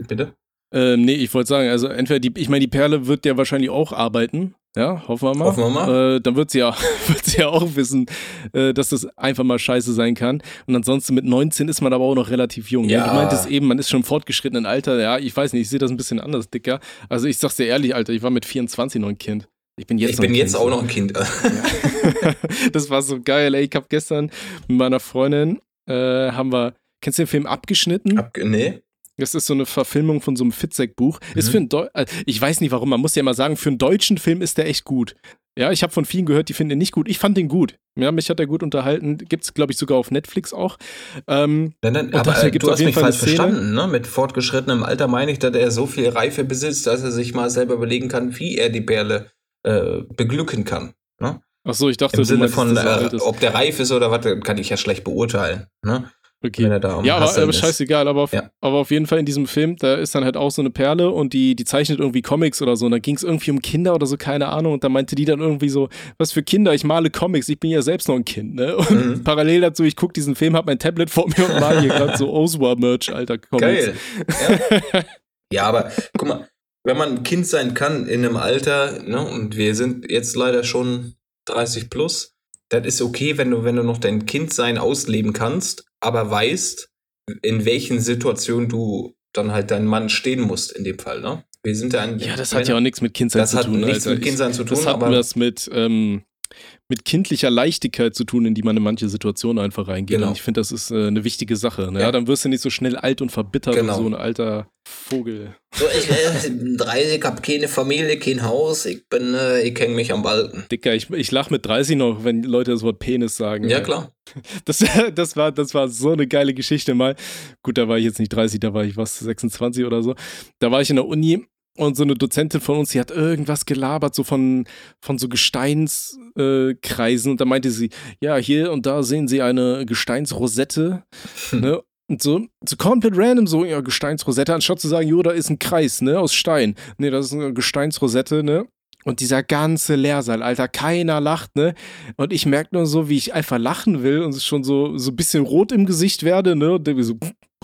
Bitte? Ähm, nee, ich wollte sagen, also entweder die, ich meine, die Perle wird ja wahrscheinlich auch arbeiten. Ja, hoffen wir mal. Hoffen wir mal. Äh, dann wird sie, ja, wird sie ja auch wissen, äh, dass das einfach mal scheiße sein kann. Und ansonsten mit 19 ist man aber auch noch relativ jung. Ja. Ja. Du meintest eben, man ist schon im fortgeschrittenen Alter. Ja, ich weiß nicht, ich sehe das ein bisschen anders, Dicker. Also ich sag's dir ehrlich, Alter, ich war mit 24 noch ein Kind. Ich bin jetzt ich bin jetzt kind, auch noch ein Kind. das war so geil, ey. Ich hab gestern mit meiner Freundin, äh, haben wir, kennst du den Film Abgeschnitten? Ab, nee? Das ist so eine Verfilmung von so einem Fitzek-Buch. Ist Mhm. für ein Deu äh, ich weiß nicht warum, man muss ja mal sagen, für einen deutschen Film ist der echt gut. Ja, ich habe von vielen gehört, die finden ihn nicht gut. Ich fand den gut. Ja, mich hat er gut unterhalten. Gibt's, glaube ich, sogar auf Netflix auch. Ähm, Nein, nein, aber dafür äh, gibt's du hast mich Fall falsch verstanden. Ne? Mit fortgeschrittenem Alter meine ich, dass er so viel Reife besitzt, dass er sich mal selber überlegen kann, wie er die Perle äh, beglücken kann. Ne? ach so, ich dachte, Im Sinne meinst, von, äh, ob der reif ist oder was, kann ich ja schlecht beurteilen. Ne? Wenn Okay. er da am Ja, aber, aber scheißegal, aber auf, Ja. aber auf jeden Fall in diesem Film, da ist dann halt auch so eine Perle und die, die zeichnet irgendwie Comics oder so. Und da ging es irgendwie um Kinder oder so, keine Ahnung. Und da meinte die dann irgendwie so, was für Kinder, ich male Comics, ich bin ja selbst noch ein Kind, ne? Und Mhm. parallel dazu, ich gucke diesen Film, hab mein Tablet vor mir und mal hier gerade so Oswa-Merch, alter Comics. Geil. Ja. ja, aber guck mal, wenn man ein Kind sein kann in einem Alter, ne, und wir sind jetzt leider schon 30 plus, das ist okay, wenn du, wenn du noch dein Kindsein ausleben kannst, aber weißt, in welchen Situationen du dann halt dein Mann stehen musst in dem Fall, ne? Wir sind ja ein Ja, das hat ja auch nichts mit Kindsein das zu hat tun. nichts Alter. mit Kindsein zu tun, das hat aber was mit, ähm, mit kindlicher Leichtigkeit zu tun, in die man in manche Situationen einfach reingeht. Genau. Und ich finde, das ist äh, eine wichtige Sache. Ne? Ja. Ja. dann wirst du nicht so schnell alt und verbittert Genau. und so ein alter Vogel. So, ich äh, bin 30, hab keine Familie, kein Haus, ich bin, äh, ich hänge mich am Balken. Dicker, ich, ich lach mit 30 noch, wenn Leute das Wort Penis sagen. ja ey. klar. Das, das, war, das war so eine geile Geschichte mal. Gut, da war ich jetzt nicht 30, da war ich was, 26 oder so. Da war ich in der Uni und so eine Dozentin von uns, die hat irgendwas gelabert, so von, von so Gesteinskreisen. Äh, und da meinte sie, ja, hier und da sehen Sie eine Gesteinsrosette. ne? Und so, so komplett random, so, ja, Gesteinsrosette, anstatt zu sagen, jo, da ist ein Kreis, ne, aus Stein. Ne, das ist eine Gesteinsrosette, ne? Und dieser ganze Lehrsaal, Alter, keiner lacht, ne? Und ich merke nur so, wie ich einfach lachen will und schon so, so ein bisschen rot im Gesicht werde, ne? Und dann so,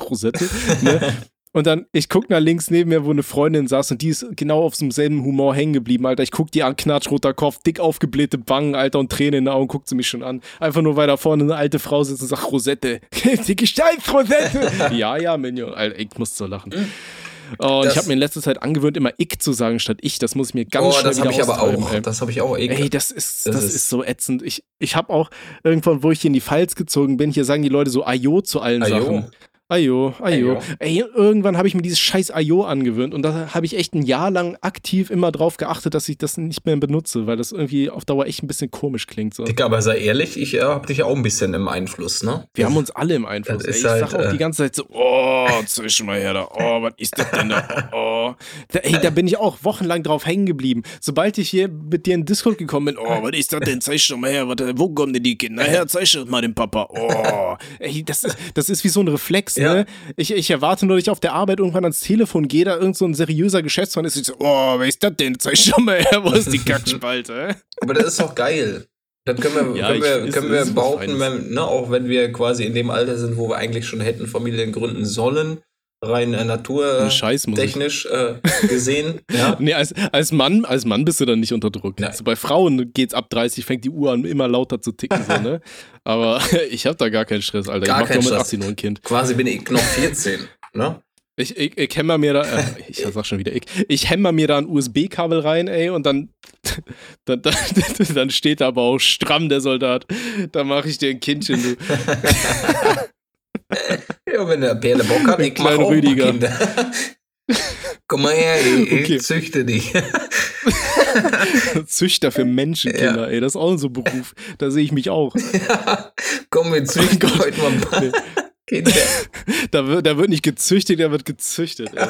Rosette, ne? Und dann, ich guck nach links neben mir, wo eine Freundin saß und die ist genau auf so einem selben Humor hängen geblieben, Alter. Ich guck die an, knatschroter Kopf, dick aufgeblähte Wangen, Alter, und Tränen in den Augen, guckt sie mich schon an. Einfach nur, weil da vorne eine alte Frau sitzt und sagt, Rosette. die Gesteinsrosette. ja, ja, Minion. Alter, ich muss so lachen. Oh, und Das- ich habe mir in letzter Zeit angewöhnt, immer ich zu sagen statt ich. Das muss ich mir ganz oh, schnell das wieder ich aber auch. ey. Das habe ich auch ekel. Ey, das ist, Das das, ist- ist, so ätzend. Ich, ich habe auch irgendwann, wo ich hier in die Pfalz gezogen bin, hier sagen die Leute so Ayo zu allen Ayo. Sachen. Ayo, Ayo. Ey, irgendwann habe ich mir dieses scheiß Ayo angewöhnt und da habe ich echt ein Jahr lang aktiv immer drauf geachtet, dass ich das nicht mehr benutze, weil das irgendwie auf Dauer echt ein bisschen komisch klingt. So. Dicker, aber sei ehrlich, ich äh, habe dich auch ein bisschen im Einfluss, ne? Wir haben uns alle im Einfluss. Ey, ich halt, sag auch äh, die ganze Zeit so, oh, zwischen mal her da, oh, was ist das denn da? Oh. Da, ey, da bin ich auch wochenlang drauf hängen geblieben. Sobald ich hier mit dir in Discord gekommen bin, oh, was ist das denn? Zeig doch mal her, warte, wo kommen denn die Kinder her? Zeig doch mal den Papa. Oh. Ey, das ist, das ist wie so ein Reflex, Ja. ne? Ich, ich erwarte nur, dass ich auf der Arbeit irgendwann ans Telefon gehe, da irgend so ein seriöser Geschäftsmann ist. Ich so, oh, was ist das denn? Zeig doch mal her, wo ist die Kackspalte? Aber das ist doch geil. Das können wir, Ja, können ich- wir, ist- können wir ist behaupten, wenn, ne, auch wenn wir quasi in dem Alter sind, wo wir eigentlich schon hätten Familien gründen sollen, rein äh, naturtechnisch äh, gesehen. ja. Nee, als, als, Mann, als Mann bist du dann nicht unter Druck. Also bei Frauen geht's ab 30, fängt die Uhr an, immer lauter zu ticken, so, ne? Aber ich hab da gar keinen Stress, Alter. Gar ich mach keinen doch mit Stress. 18 noch ein Kind. Quasi bin ich noch 14. ne? Ich, ich, ich hämmer mir da, äh, ich sag schon wieder ich, ich hämmer mir da ein USB-Kabel rein, ey, und dann, dann, dann, dann steht da aber auch stramm der Soldat. Da mache ich dir ein Kindchen, du. Ja, wenn der Perle Bock hat, ich mach Kleiner auch Rüdiger. Kinder. Komm mal her, ich, Okay. züchte dich. Züchter für Menschenkinder, ey, das ist auch so ein Beruf. Da sehe ich mich auch. Komm, wir züchten Gott. heute mal ein paar Nee. Kinder. Da wird, da wird nicht gezüchtet, da wird gezüchtet, ey.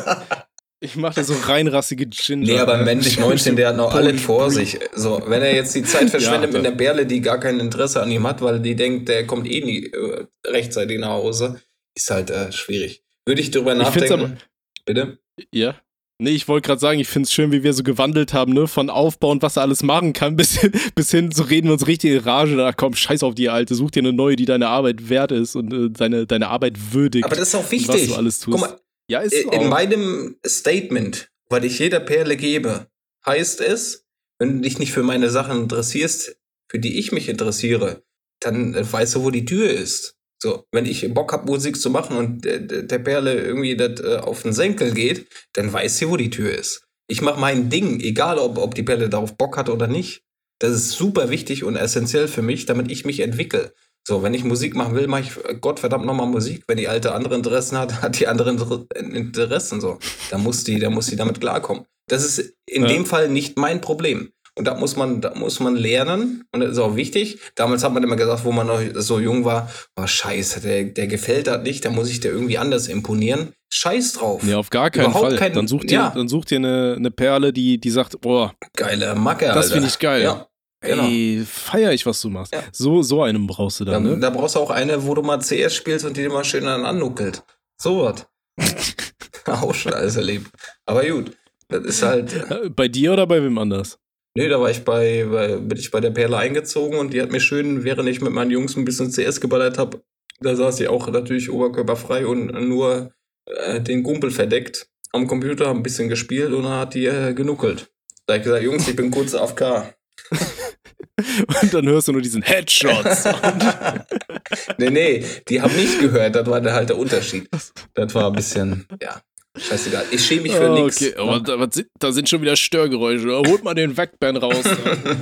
Ich mache da so reinrassige Ginger. Nee, aber männlich 19, der hat noch alles vor sich. So, wenn er jetzt die Zeit verschwendet Ja, mit einer Bärle, die gar kein Interesse an ihm hat, weil die denkt, der kommt eh nie äh, rechtzeitig nach Hause, ist halt äh, schwierig. Würde ich drüber Ich find's nachdenken. Bitte? Ja. Nee, ich wollte gerade sagen, ich finde es schön, wie wir so gewandelt haben, ne? Von Aufbau und was er alles machen kann, bis hin, bis hin so reden wir uns richtig in Rage. Da komm, scheiß auf die Alte, such dir eine neue, die deine Arbeit wert ist und äh, deine, deine Arbeit würdigt. Aber das ist auch was wichtig. du alles tust. Guck mal, Ja, ist In so. in meinem Statement, was ich jeder Perle gebe, heißt es, wenn du dich nicht für meine Sachen interessierst, für die ich mich interessiere, dann äh, weißt du, wo die Tür ist. So, wenn ich Bock hab, Musik zu machen und äh, d- der Perle irgendwie das äh, auf den Senkel geht, dann weiß sie, wo die Tür ist. Ich mache mein Ding, egal ob, ob die Perle darauf Bock hat oder nicht. Das ist super wichtig und essentiell für mich, damit ich mich entwickle. So, wenn ich Musik machen will, mache ich äh, Gottverdammt nochmal Musik. Wenn die alte andere Interessen hat, hat die andere Inter- Interessen so. Da muss die, da muss die damit klarkommen. Das ist in Ja. dem Fall nicht mein Problem. Und da muss man, da muss man lernen. Und das ist auch wichtig. Damals hat man immer gesagt, wo man noch so jung war, oh scheiße, der, der gefällt das nicht, da muss ich dir irgendwie anders imponieren. Scheiß drauf. Nee, auf gar keinen Überhaupt Fall. kein- dann sucht dir, ja. dann sucht dir eine, eine Perle, die, die sagt, boah, Geile Macke, Das finde ich geil. Ja, genau. ey, feier ich, was du machst. Ja. So, so einen brauchst du Da, dann, ne? da brauchst du auch eine, wo du mal CS spielst und die dir mal schön dann annuckelt. So was. auch schon alles erlebt. Aber gut. Das ist halt. Bei dir oder bei wem anders? Nee, da war ich bei, bei, bin ich bei der Perle eingezogen und die hat mir schön, während ich mit meinen Jungs ein bisschen CS geballert habe, da saß sie auch natürlich oberkörperfrei und nur äh, den Gumpel verdeckt am Computer, haben ein bisschen gespielt und dann hat die äh, genuckelt. Da hab ich gesagt, Jungs, ich bin kurz AFK. Und dann hörst du nur diesen Headshots. nee, nee, die haben nicht gehört, das war der halt der Unterschied. Das war ein bisschen, ja, scheißegal. Ich schäme mich für Ah, nix. okay, aber ne? da, da sind schon wieder Störgeräusche. Holt mal den Wackban raus.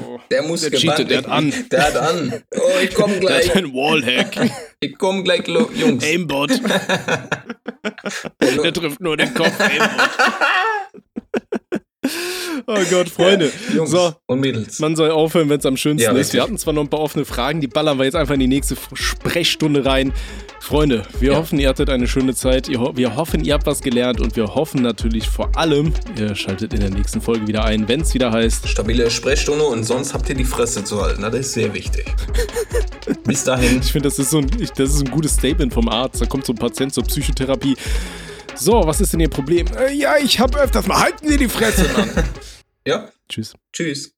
Oh. Der muss der cheatet, der hat an. Der hat an. Oh, ich komm Der gleich. hat einen Wallhack. Ich komm gleich, Jungs. Aimbot. Der trifft nur den Kopf. Aimbot. Oh Gott, Freunde. Jungs So, und Mädels. man soll aufhören, wenn es am schönsten Ja, ist. richtig. Wir hatten zwar noch ein paar offene Fragen, die ballern wir jetzt einfach in die nächste Sprechstunde rein. Freunde, wir Ja. hoffen, ihr hattet eine schöne Zeit. Wir hoffen, ihr habt was gelernt und wir hoffen natürlich vor allem, ihr schaltet in der nächsten Folge wieder ein, wenn es wieder heißt. Stabile Sprechstunde und sonst habt ihr die Fresse zu halten. Das ist sehr wichtig. Bis dahin. Ich finde, das, ist so ein- das ist ein gutes Statement vom Arzt. Da kommt so ein Patient zur Psychotherapie. So, was ist denn Ihr Problem? Äh, ja, ich habe öfters mal. Halten Sie die Fresse, Mann. Ja, Tschüss. tschüss.